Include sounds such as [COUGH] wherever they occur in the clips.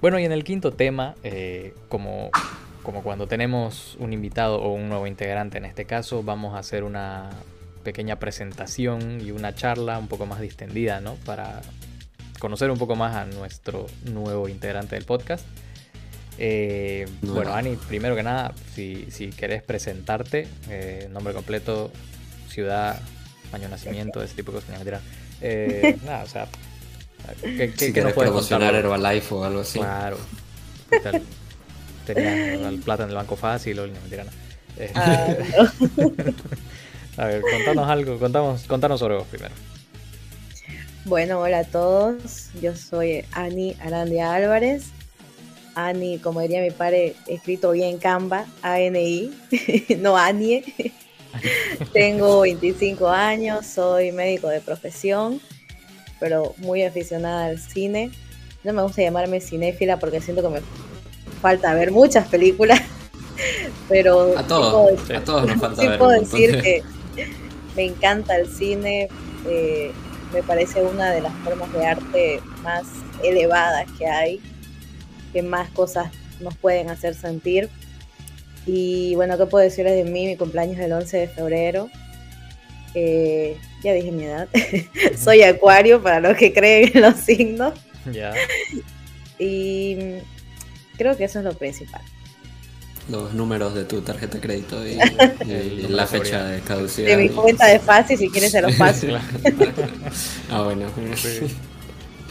Bueno, y en el quinto tema, eh, como, como cuando tenemos un invitado o un nuevo integrante en este caso, vamos a hacer una pequeña presentación y una charla un poco más distendida, ¿no? Para conocer un poco más a nuestro nuevo integrante del podcast. Eh, bueno, Ani, primero que nada, si, si querés presentarte, eh, nombre completo, ciudad, año de nacimiento, ese tipo de cosas. Eh, [LAUGHS] nada, o sea, ¿qué, qué, si ¿qué nos puedes contar? Herbalife o algo así. Claro. [LAUGHS] Tenías plata en el banco fácil o no, mentira, no. Ah, [LAUGHS] a ver, contanos algo, contamos, contanos sobre vos primero. Bueno, hola a todos. Yo soy Ani Arandia Álvarez. Ani, como diría mi padre, escrito bien Canva, A-N-I, [LAUGHS] no Anie. Tengo 25 años, soy médico de profesión, pero muy aficionada al cine. No me gusta llamarme cinéfila porque siento que me falta ver muchas películas, [LAUGHS] pero a todos, a todos nos falta ver. puedo decir que me encanta el cine, eh, me parece una de las formas de arte más elevadas que hay que más cosas nos pueden hacer sentir. Y bueno, ¿qué puedo decirles de mí? Mi cumpleaños es el 11 de febrero. Eh, ya dije mi edad. [LAUGHS] Soy acuario para los que creen en los signos. Ya. Y creo que eso es lo principal. Los números de tu tarjeta de crédito y, [LAUGHS] la fecha de caducidad. De mi cuenta de fácil, si quieres se los paso. [LAUGHS] ah, bueno.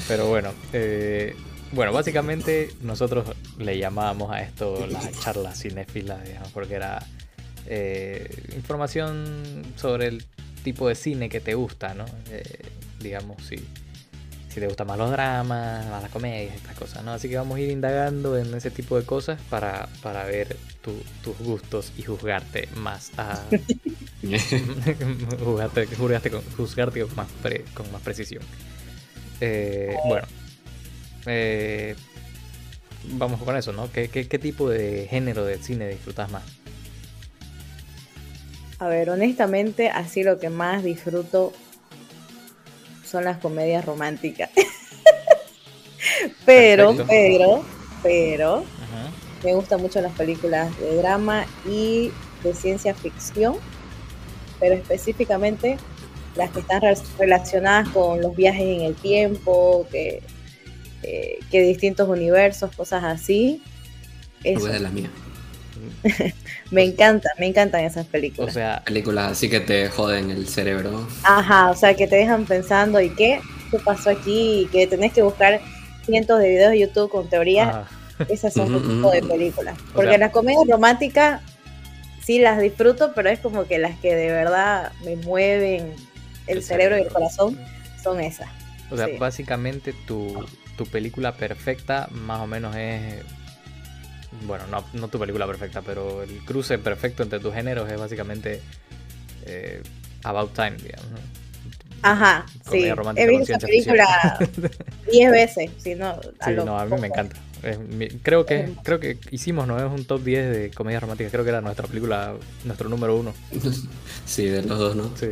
Pero bueno, eh, bueno, básicamente nosotros le llamábamos a esto la charla cinéfila, digamos, porque era eh, información sobre el tipo de cine que te gusta, ¿no? Eh, digamos, si, si te gustan más los dramas, más las comedias, estas cosas, ¿no? Así que vamos a ir indagando en ese tipo de cosas para, para ver tus gustos y juzgarte más a... [LAUGHS] juzgarte, con, juzgarte con más, con más precisión. Eh, bueno, eh, vamos con eso, ¿no? ¿Qué, tipo de género de cine disfrutas más? A ver, honestamente, así lo que más disfruto son las comedias románticas. [LAUGHS] pero, pero, pero, me gustan mucho las películas de drama y de ciencia ficción, pero específicamente las que están relacionadas con los viajes en el tiempo, que eh, que distintos universos, cosas así. Eso. de la mía. [LAUGHS] me encanta, me encantan esas películas. O sea, películas así que te joden el cerebro. Ajá, o sea, que te dejan pensando, ¿y qué? ¿Qué pasó aquí? Y que tenés que buscar cientos de videos de YouTube con teorías. [LAUGHS] Esas son un tipo de películas. Porque las comedias románticas sí las disfruto, pero es como que las que de verdad me mueven el, cerebro y el corazón son esas. O sea, básicamente tu, tu película perfecta más o menos es... Bueno, no, tu película perfecta, pero el cruce perfecto entre tus géneros es básicamente eh, About Time, digamos. Ajá, sí. He visto esa película [LAUGHS] 10 veces, si no, sí, no, a mí me encanta. creo que creo que hicimos, ¿no? Es un top 10 de comedias románticas. Creo que era nuestra película, nuestro número uno. [LAUGHS] sí, de los dos, ¿no? Sí.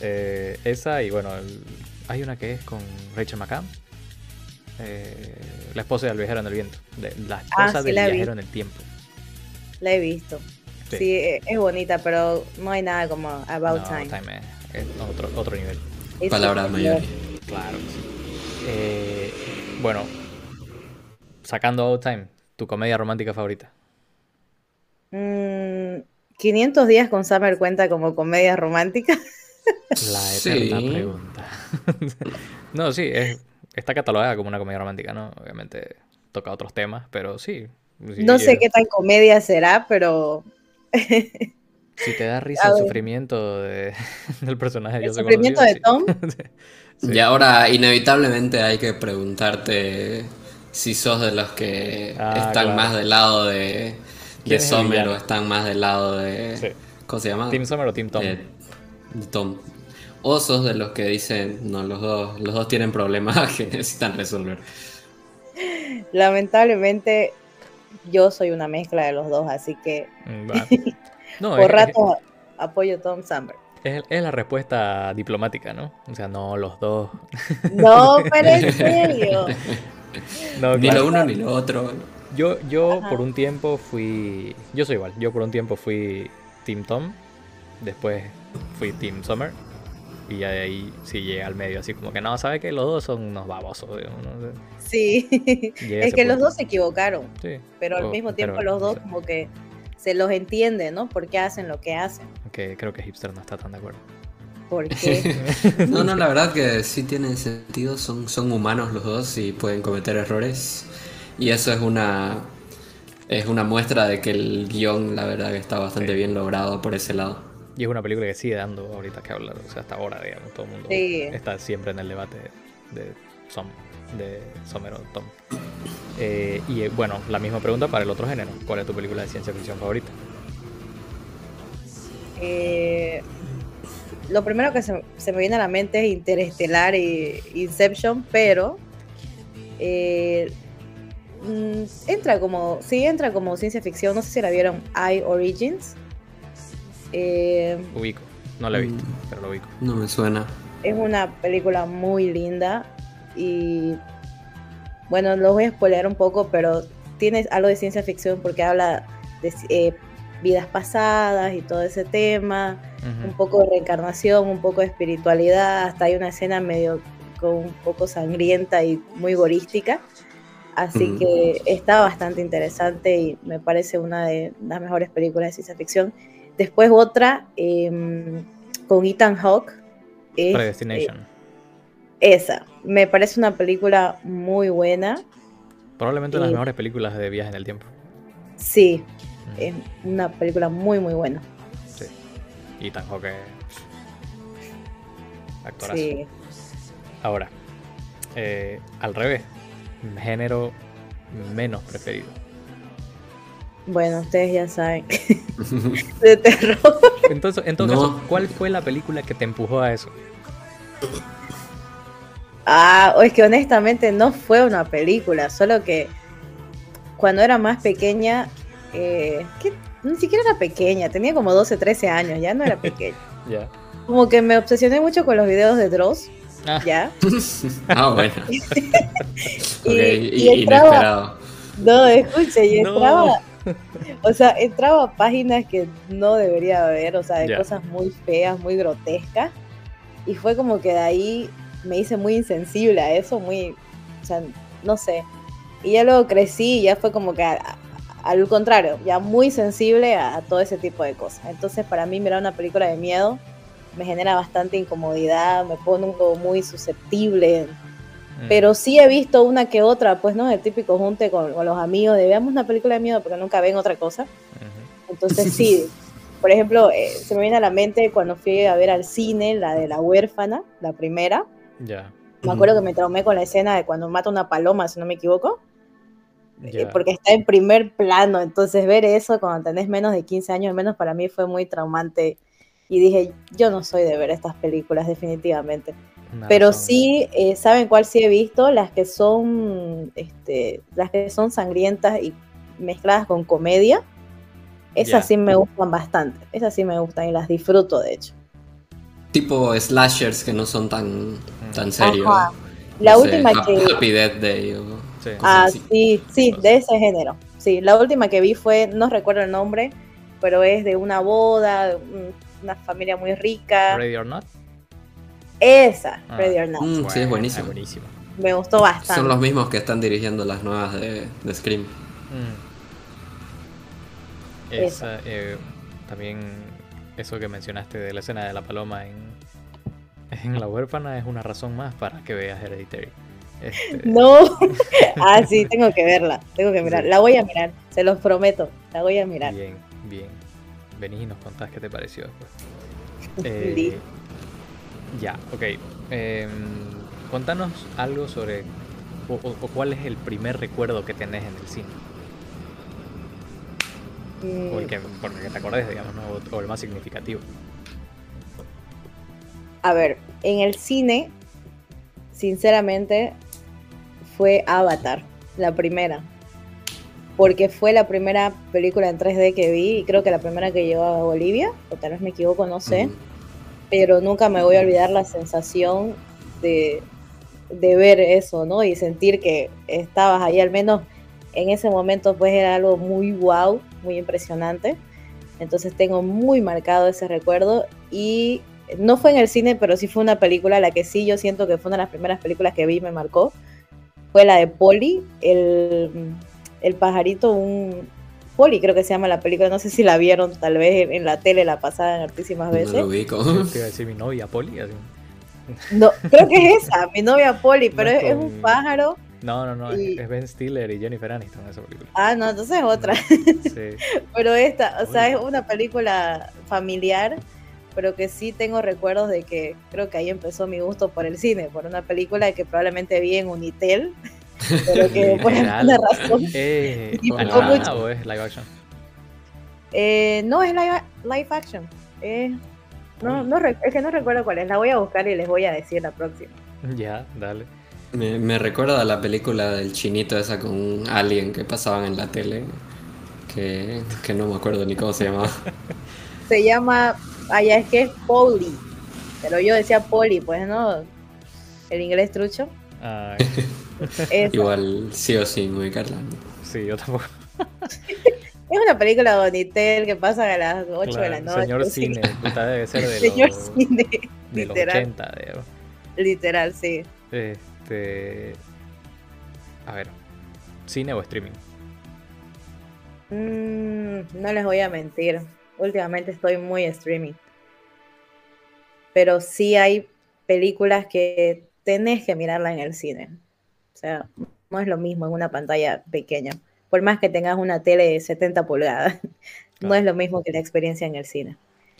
Eh, esa y bueno, hay una que es con Rachel McCann, eh, la esposa del viajero en el viento. la ah, esposa del viajero en el tiempo. La he visto. Sí. es bonita, pero no hay nada como About Time. Time es, otro, otro nivel. Palabras mayores. Claro. Eh, bueno, sacando About Time, ¿tu comedia romántica favorita? 500 mm, días con Summer cuenta como comedia romántica. La eterna pregunta. [LAUGHS] no, sí, es, está catalogada como una comedia romántica, ¿no? Obviamente toca otros temas, pero sí. no sé qué tan comedia será, pero... si te da risa [LAUGHS] el sufrimiento [LAUGHS] del personaje. El sufrimiento de Tom. [LAUGHS] Y ahora inevitablemente hay que preguntarte si sos de los que ah, están más del lado de, de Sommer o están más del lado de... ¿Cómo se llama? ¿Team Sommer o Team Tom? Tom osos de los que dicen, no, los dos, los dos tienen problemas [LAUGHS] que necesitan resolver. Lamentablemente, yo soy una mezcla de los dos, así que mm, [LAUGHS] no, por rato apoyo Tom Samberg. Es, la respuesta diplomática, ¿no? O sea, no, los dos. No, [LAUGHS] pero en serio. ni lo uno ni lo otro. Yo, yo por un tiempo fui. Yo soy igual. Yo por un tiempo fui Team Tom. Después fui Team Summer. Y ya de ahí sí llegué al medio, así como que no, sabe que los dos son unos babosos. Sí, [LAUGHS] es que los dos se equivocaron. Sí. Pero al mismo tiempo los dos como que se los entiende, ¿no? ¿Por qué hacen lo que hacen? Que creo que Hipster no está tan de acuerdo. ¿Por [LAUGHS] qué? no, no, la verdad que sí tiene sentido. Son, son humanos los dos y pueden cometer errores. Y eso es una es una muestra de que el guion, la verdad, que está bastante bien logrado por ese lado. Y es una película que sigue dando ahorita que hablar, o sea, hasta ahora, digamos, todo el mundo está siempre en el debate de Som, de Somero Tom. Eh, y eh, bueno, la misma pregunta para el otro género. ¿Cuál es tu película de ciencia ficción favorita? Eh, lo primero que se, me viene a la mente es Interestelar e Inception, pero mm, entra como, sí, entra como ciencia ficción. No sé si la vieron, I Origins. Ubico, no la he visto, mm. pero lo ubico. No me suena. Es una película muy linda y bueno, lo voy a spoiler un poco, pero tiene algo de ciencia ficción porque habla de eh, vidas pasadas y todo ese tema, un poco de reencarnación, un poco de espiritualidad, hasta hay una escena medio con un poco sangrienta y muy gorística. Así que está bastante interesante y me parece una de las mejores películas de ciencia ficción. Después otra em, con Ethan Hawke. Predestination. Eh, esa, me parece una película muy buena. Probablemente una de las mejores películas de viaje en el tiempo. Sí, mm. es una película muy, muy buena. Sí. Tan que actorazo. Sí. Ahora, eh, al revés, género menos preferido. Bueno, ustedes ya saben. [LAUGHS] de terror. Entonces, en todo caso, ¿cuál fue la película que te empujó a eso? Ah, es que honestamente no fue una película, solo que cuando era más pequeña, eh, ni siquiera era pequeña, tenía como 12, 13 años, ya no era [LAUGHS] pequeña. Ya. Como que me obsesioné mucho con los videos de Dross. Ah. ¿Ya? [LAUGHS] ah, bueno. y, inesperado. No, escuche, y entraba. [LAUGHS] O sea, entraba a páginas que no debería haber, o sea, de cosas muy feas, muy grotescas. Y fue como que de ahí me hice muy insensible a eso, muy, o sea, no sé. Y ya luego crecí y ya fue como que al contrario, ya muy sensible a, todo ese tipo de cosas. Entonces para mí mirar una película de miedo me genera bastante incomodidad, me pongo muy susceptible. Mm. Pero sí he visto una que otra, pues, ¿no? El típico junte con, los amigos de veamos una película de miedo porque nunca ven otra cosa. Entonces [LAUGHS] sí, por ejemplo, eh, se me viene a la mente cuando fui a ver al cine la de la huérfana, la primera. Ya. Me acuerdo que me traumé con la escena de cuando mata una paloma, si no me equivoco. Eh, porque está en primer plano, entonces ver eso cuando tenés menos de 15 años, menos para mí fue muy traumante. Y dije, yo no soy de ver estas películas, definitivamente. Pero sí, eh, ¿saben cuál sí he visto? Las que son, este, las que son sangrientas y mezcladas con comedia. Esas sí me gustan bastante. Esas sí me gustan y las disfruto, de hecho tipo slashers que no son tan, tan serios. La última que. Happy Death Day. sí. Ah, sí, sí, de ese género. Sí, la última que vi fue, no recuerdo el nombre, pero es de una boda, una familia muy rica. Ready or Not. Esa, ah. Ready or Not. Mm, sí, es buenísimo. Me gustó bastante. Son los mismos que están dirigiendo las nuevas de, de Scream. Mm. Esa, eh, también eso que mencionaste de la escena de la paloma en, en La huérfana es una razón más para que veas Hereditary. Este, [LAUGHS] no, [LAUGHS] ah, sí, tengo que verla, tengo que mirar. La voy a mirar, se los prometo, la voy a mirar. Bien, bien. Venís y nos contás qué te pareció después. [LAUGHS] Eh, ya, ok. Em, contanos algo sobre, o, cuál es el primer recuerdo que tenés en el cine. Mm. O el que, te acordes, digamos, o, el más significativo. A ver, en el cine, sinceramente, fue Avatar, la primera. Porque fue la primera película en 3D que vi y creo que la primera que llegó a Bolivia, o tal vez me equivoco, no sé. Pero nunca me voy a olvidar la sensación de, de ver eso, ¿no? Y sentir que estabas ahí, al menos en ese momento, pues era algo muy wow, muy impresionante. Entonces tengo muy marcado ese recuerdo y no fue en el cine, pero sí fue una película la que sí yo siento que fue una de las primeras películas que vi y me marcó. Fue la de Polly, el, el pajarito, un, Polly creo que se llama la película, no sé si la vieron tal vez en, la tele, la pasaban hartísimas veces. No lo vi Te iba a decir mi novia Polly. No, creo que es esa, mi novia Polly, pero es, un pájaro. No, no, no, es Ben Stiller y Jennifer Aniston esa película. Ah, no, entonces es otra. Sí. [LAUGHS] pero esta, o sea, es una película familiar, pero que sí tengo recuerdos de que creo que ahí empezó mi gusto por el cine, por una película que probablemente vi en Unitel [LAUGHS] pero que [LAUGHS] por alguna razón. [LAUGHS] Eh, o es live action? Eh, no, es live, live action. Eh, no, no, es que no recuerdo cuál es. La voy a buscar y les voy a decir la próxima. Ya, dale. Me, me recuerda a la película del chinito esa con un alien que pasaban en la tele. Que, que no me acuerdo ni cómo se llamaba. [LAUGHS] Se llama. Allá es que es Polly. Pero yo decía Polly, pues, ¿no? El inglés trucho. Ay. Igual sí o sí muy Carla. Sí, yo tampoco. [LAUGHS] Es una película Bonitel que pasa a las 8 de la noche. Señor cine, debe ser de [LAUGHS] señor los, cine, de los 80, digamos. Literal, sí. Este. A ver, ¿cine o streaming? Mm, no les voy a mentir. Últimamente estoy muy streaming. Pero sí hay películas que tenés que mirarla en el cine. O sea, no es lo mismo en una pantalla pequeña. Por más que tengas una tele de 70 pulgadas, [LAUGHS] no es lo mismo que la experiencia en el cine.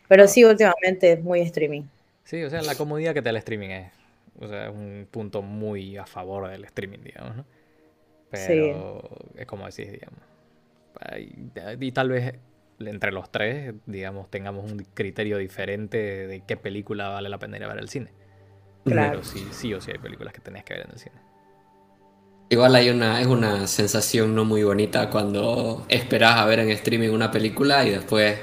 Pero sí, últimamente es muy streaming. Sí, o sea, la comodidad que te da el streaming es, o sea, es un punto muy a favor del streaming, digamos, ¿no? Pero es como decís, digamos. Y, tal vez entre los tres, digamos, tengamos un criterio diferente de qué película vale la pena ir a ver al cine. Claro. Pero sí, sí o sí hay películas que tenés que ver en el cine. Igual hay una, es una sensación no muy bonita cuando esperás a ver en streaming una película y después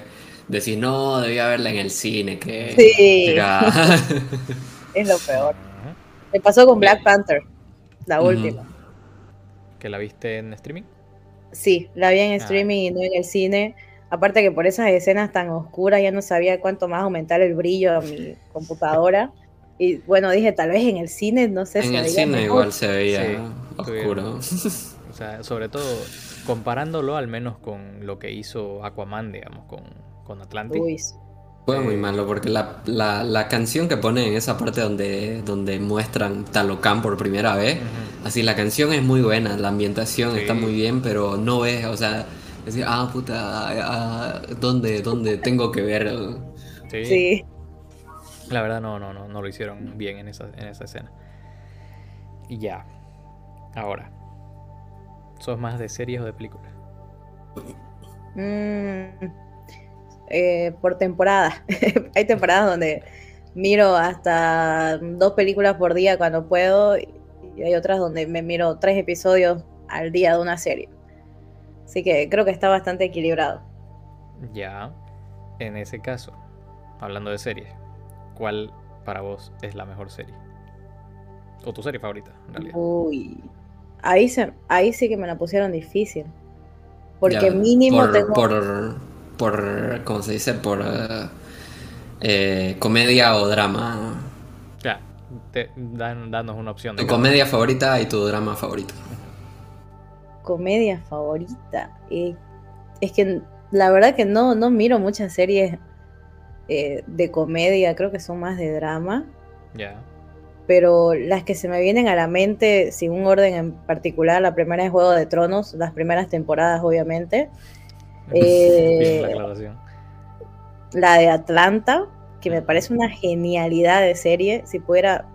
decís, no, debía verla en el cine, que sí. [LAUGHS] es lo peor. Me pasó con Black Panther, la última. ¿Que la viste en streaming? Sí, la vi en ah. streaming y no en el cine. Aparte que por esas escenas tan oscuras ya no sabía cuánto más aumentar el brillo a mi computadora. Y bueno, dije, tal vez en el cine, no sé en el cine igual se veía oscuro. O sea, sobre todo comparándolo al menos con lo que hizo Aquaman, digamos, con, con Atlantis. Fue muy malo porque la, la, canción que pone en esa parte donde, donde muestran Talocan por primera vez, así la canción es muy buena, la ambientación está muy bien, pero no ves, o sea, decir, ah, puta, ah, ¿dónde, ¿dónde tengo que ver? sí. La verdad no, no, no, no lo hicieron bien en esa, en esa escena. Y ya. Ahora. ¿Sos más de series o de películas? Mm, eh, por temporada. [LAUGHS] Hay temporadas donde miro hasta dos películas por día cuando puedo y hay otras donde me miro tres episodios al día de una serie. Así que creo que está bastante equilibrado. Ya, en ese caso, hablando de series, ¿cuál para vos es la mejor serie? O tu serie favorita, en realidad. Uy, ahí, se, ahí sí que me la pusieron difícil. Porque mínimo por, tengo... Por, por, ¿cómo se dice? Por eh, comedia o drama. Ya, te, dan, danos una opción. De tu comedia favorita y tu drama favorito. Comedia favorita. Eh, es que la verdad que no, no miro muchas series eh, de comedia, creo que son más de drama. Ya. Pero las que se me vienen a la mente, sin un orden en particular, la primera es Juego de Tronos, las primeras temporadas, obviamente. [LAUGHS] Eh, la de Atlanta, que me parece una genialidad de serie. Si pudiera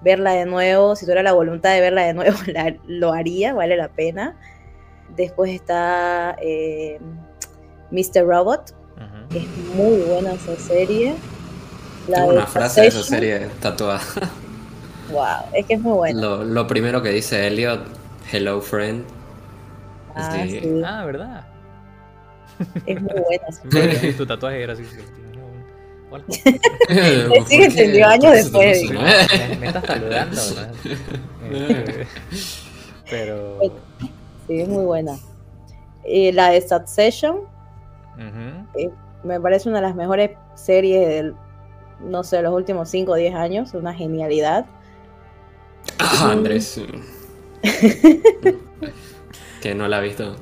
verla de nuevo, si tuviera la voluntad de verla de nuevo, [LAUGHS] lo haría, vale la pena. Después está eh, Mr. Robot, es muy buena esa serie. Tengo una frase de esa serie tatuada. [LAUGHS] Wow, es que es muy buena. Lo, primero que dice Elliot, hello friend. Ah, ah ¿verdad? Es muy buena. [LAUGHS] [LAUGHS] tu tatuaje era así. hola. Sigue entendió años después. Me, estás saludando, este, Pero. Sí, es muy buena. Y la de Succession. Eh, me parece una de las mejores series del, no sé, los últimos 5 o 10 años. Una genialidad. Ah, Andrés. [LAUGHS] que no la ha visto.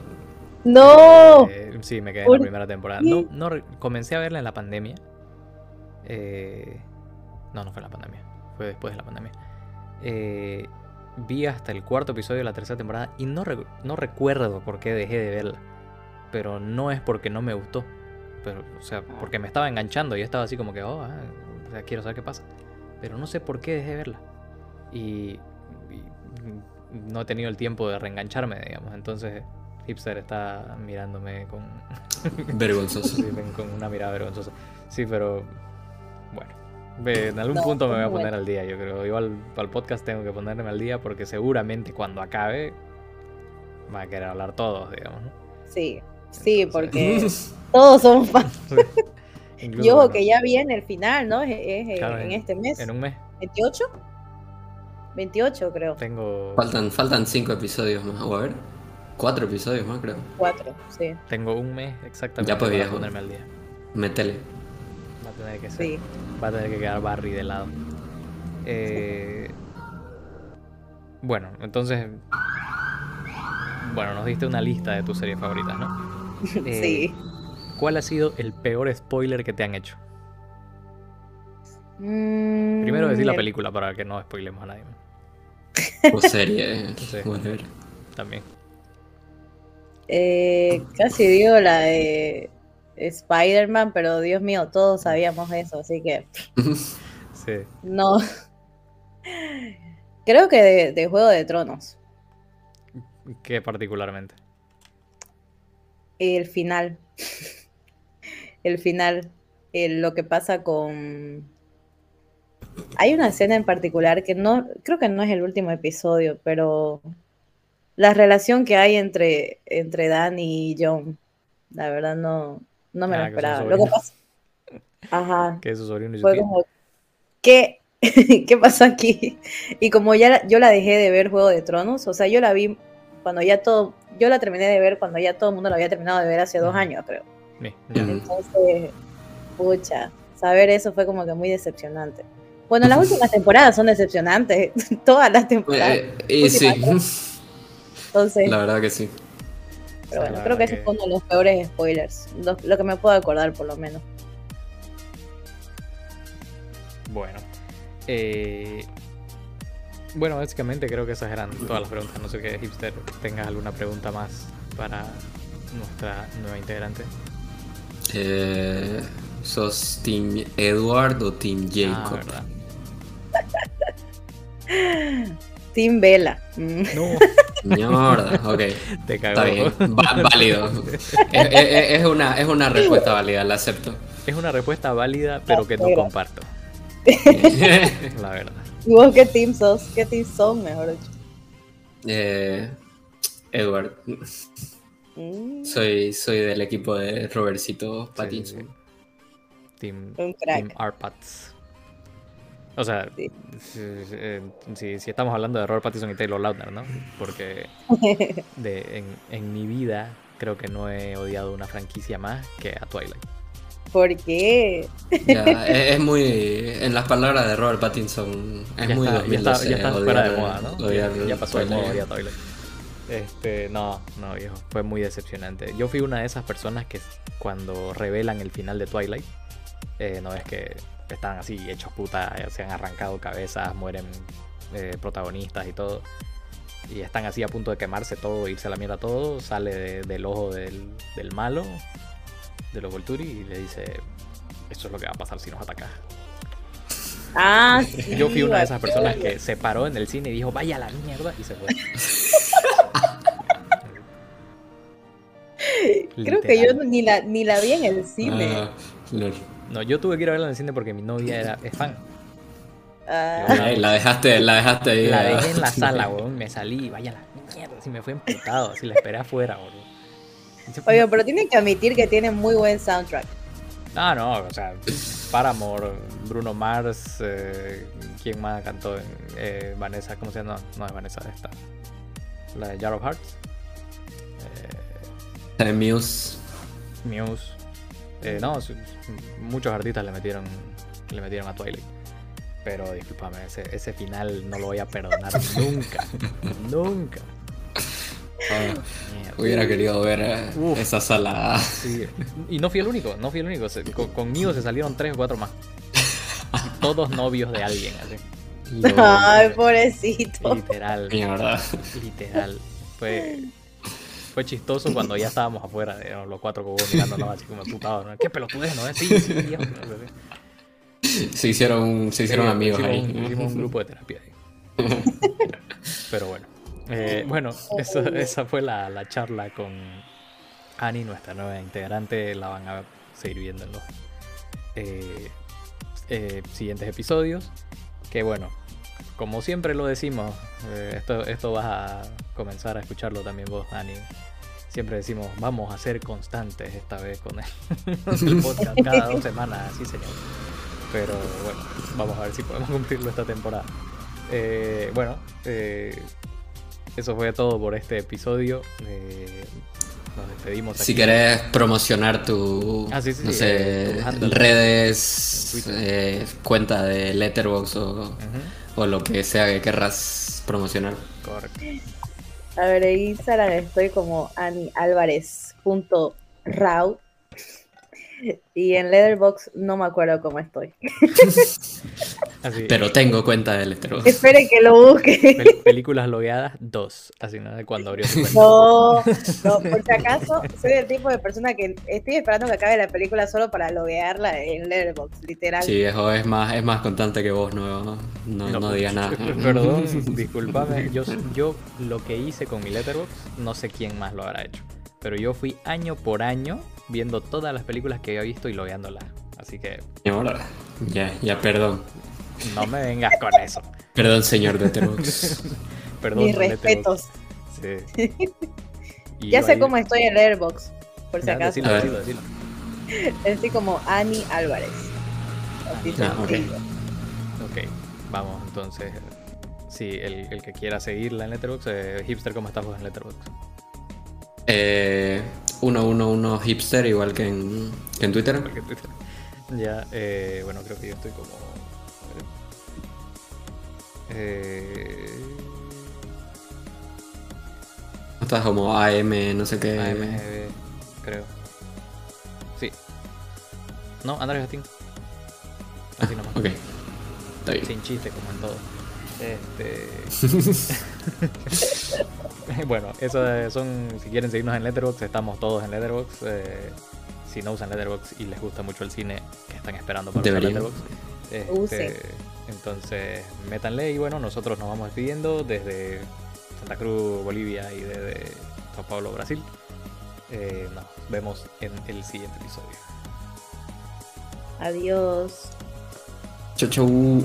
No. Eh, sí, me quedé en la primera temporada. No, no, comencé a verla en la pandemia. Eh, no, no fue en la pandemia. Fue después de la pandemia. Eh, vi hasta el cuarto episodio de la tercera temporada y no, no recuerdo por qué dejé de verla. Pero no es porque no me gustó. Pero, o sea, porque me estaba enganchando y estaba así como que, oh, ah, o sea, quiero saber qué pasa. Pero no sé por qué dejé de verla. y no he tenido el tiempo de reengancharme, digamos. Entonces, Hipster está mirándome con. [LAUGHS] Vergonzoso. con una mirada vergonzosa. Sí, pero. Bueno. En algún punto me voy a poner al día, yo creo. Igual para el podcast tengo que ponerme al día porque seguramente cuando acabe va a querer hablar todos, digamos. Sí, sí, porque [LAUGHS] todos somos fans. Yo [LAUGHS] que ya viene el final, ¿no? Es, en, este mes. En un mes. ¿28? 28 creo. Tengo... Faltan, faltan 5 episodios más, o a ver. 4 episodios más creo. 4, sí. Tengo un mes exactamente ya podía ponerme al día. Metele. Va a tener que ser. Sí. Va a tener que quedar Barry de lado. Eh... Bueno, entonces... Bueno, nos diste una lista de tus series favoritas, ¿no? [LAUGHS] Eh, sí. ¿Cuál ha sido el peor spoiler que te han hecho? Mm, Primero decir la película para que no spoilemos a nadie. O serie, [LAUGHS] También. Eh, casi digo la de Spider-Man, pero Dios mío, todos sabíamos eso, así que. [LAUGHS] sí. No. Creo que de, Juego de Tronos. ¿Qué particularmente? El final. El final. lo que pasa con hay una escena en particular que no, creo que no es el último episodio, pero la relación que hay entre, entre Dan y John, la verdad no, no me lo ah, esperaba. Lo que pasa. Ajá. [LAUGHS] Que es su sobrino Fue como, ¿qué? [LAUGHS] ¿Qué pasó aquí? Y como ya yo la dejé de ver Juego de Tronos, o sea, yo la vi cuando ya todo, yo la terminé de ver cuando ya todo el mundo la había terminado de ver hace dos años, creo. Entonces, pucha, saber eso fue como que muy decepcionante. Bueno, las últimas temporadas son decepcionantes. [LAUGHS] Todas las temporadas. Eh, y sí. Entonces, la verdad que sí. Pero bueno, creo que, ese fue uno de los peores spoilers. Lo, que me puedo acordar, por lo menos. Bueno. Eh, bueno, básicamente creo que esas eran todas las preguntas. No sé qué, Hipster, tengas alguna pregunta más para nuestra nueva integrante. Eh, ¿Sos Team Edward o Team Jacob? Ah, [LAUGHS] Team Vela. No. Mierda, [LAUGHS] ok. Te cago. Está bien, válido. es, una, es una respuesta válida, la acepto. Es una respuesta válida, pero que no comparto. [LAUGHS] la verdad. ¿Y vos qué team sos? ¿Qué team son, mejor dicho? Eh, Edward. Mm. Soy, soy del equipo de Robertcito Pattinson. Team, team Arpats. O sea, eh, si, estamos hablando de Robert Pattinson y Taylor Lautner, ¿no? Porque [LAUGHS] de, en, mi vida creo que no he odiado una franquicia más que a Twilight. ¿Por qué? [LAUGHS] es, muy. En las palabras de Robert Pattinson, es muy está, Ya está, ya está fuera de moda, ¿no? ya, pasó de moda ya Twilight. Este, no, no, viejo. Fue muy decepcionante. Yo fui una de esas personas que cuando revelan el final de Twilight, eh, no es que están así hechos puta, eh, se han arrancado cabezas, mueren eh, protagonistas y todo. Y están así a punto de quemarse todo, irse a la mierda todo. Sale del ojo del, malo, de los Volturi, y le dice: Esto es lo que va a pasar si nos atacas. Ah, [LAUGHS] Yo fui una de esas personas que se paró en el cine y dijo: Vaya a la mierda, y se fue. [LAUGHS] Creo que yo ni la, ni la vi en el cine. Ah, no, yo tuve que ir a verla en el cine porque mi novia era, es fan. Ah. la dejaste, la dejaste ahí. La dejé en la [LAUGHS] sala, weón. Me salí, vaya la mierda. Así me fue emputado, así la esperé afuera, weón. [LAUGHS] Oye, pero tienen que admitir que tiene muy buen soundtrack. No, no, o sea, Paramore, Bruno Mars, eh, ¿quién más cantó? Eh, Vanessa, ¿cómo se llama? No, no es Vanessa, esta. La de Jar of Hearts. Eh, Muse. Muse. Eh, no, muchos artistas le metieron, le metieron a Twilight. Pero discúlpame, ese, ese final no lo voy a perdonar [LAUGHS] nunca. nunca. Ah, hubiera querido ver eh, esa sala. Y no fui el único, no fui el único. conmigo se salieron tres o cuatro más. todos novios de alguien, así. [LAUGHS] Ay, pobrecito. Literal. Literal. Fue, fue chistoso cuando ya estábamos afuera, de los cuatro cobos mirándonos así como putados. ¿no? ¿Qué pelotudez, no? Sí, sí, Dios, Se hicieron, se hicieron amigos ahí. hicimos un grupo de terapia ahí. [LAUGHS] Pero bueno. Eh, [LAUGHS] bueno, esa fue la, charla con Ani, nuestra nueva integrante. La van a seguir viendo en los eh, eh, siguientes episodios. Que bueno, como siempre lo decimos, esto, esto vas a comenzar a escucharlo también vos, Ani. Siempre decimos, vamos a ser constantes esta vez [LAUGHS] con el, podcast cada dos semanas, sí señor. Pero bueno, vamos a ver si podemos cumplirlo esta temporada. bueno, eh, eso fue todo por este episodio. Eh, nos despedimos. Si querés promocionar tu ah, no sé, redes, eh, cuenta de Letterboxd o, o, lo que sea que querrás promocionar. Correcto. A ver, en Instagram estoy como anialvarez.raw y en Letterbox no me acuerdo cómo estoy. [LAUGHS] Pero tengo cuenta de Letterboxd. [LAUGHS] Espere que lo busque. películas logueadas, dos. Así, ¿no? De cuando abrió su cuenta. No, no, por si acaso, soy el tipo de persona que estoy esperando que acabe la película solo para loguearla en Letterboxd, literal. Sí, eso es más, es más constante que vos, no, no, no, digas nada. [LAUGHS] Perdón, [LAUGHS] discúlpame. Yo, yo lo que hice con mi Letterboxd, no sé quién más lo habrá hecho. Pero yo fui año por año viendo todas las películas que había visto y logueándolas. Así que. Ya, ya, perdón. No me vengas con eso. Perdón, señor Letterboxd. [LAUGHS] Perdón, Mis respetos. Sí. [LAUGHS] ya sé cómo estoy en Airbox, por si acaso. Decilo, decilo, decilo. [LAUGHS] Estoy como Ani Álvarez. Así ah, ok, vamos entonces. Sí, el, el, que quiera seguirla en Letterboxd, eh, Hipster, ¿cómo estamos en Letterboxd? Eh, 111 hipster, igual que en, que en Twitter. Ya, eh, bueno, creo que yo estoy como. Eh... Estás como AM, no sé qué. AM, creo. Sí. No, Andrés Gastín. Así ah, nomás. Ok. Está bien. Sin chiste, como en todo. Este. [LAUGHS] [LAUGHS] bueno, eso son, si quieren seguirnos en Letterboxd, estamos todos en Letterboxd. Eh, si no usan Letterboxd y les gusta mucho el cine, que están esperando para usar Letterboxd. Este, entonces, métanle y bueno, nosotros nos vamos despidiendo desde Santa Cruz, Bolivia y desde Sao Paulo, Brasil. Eh, nos vemos en el siguiente episodio. Adiós. Chau, chau.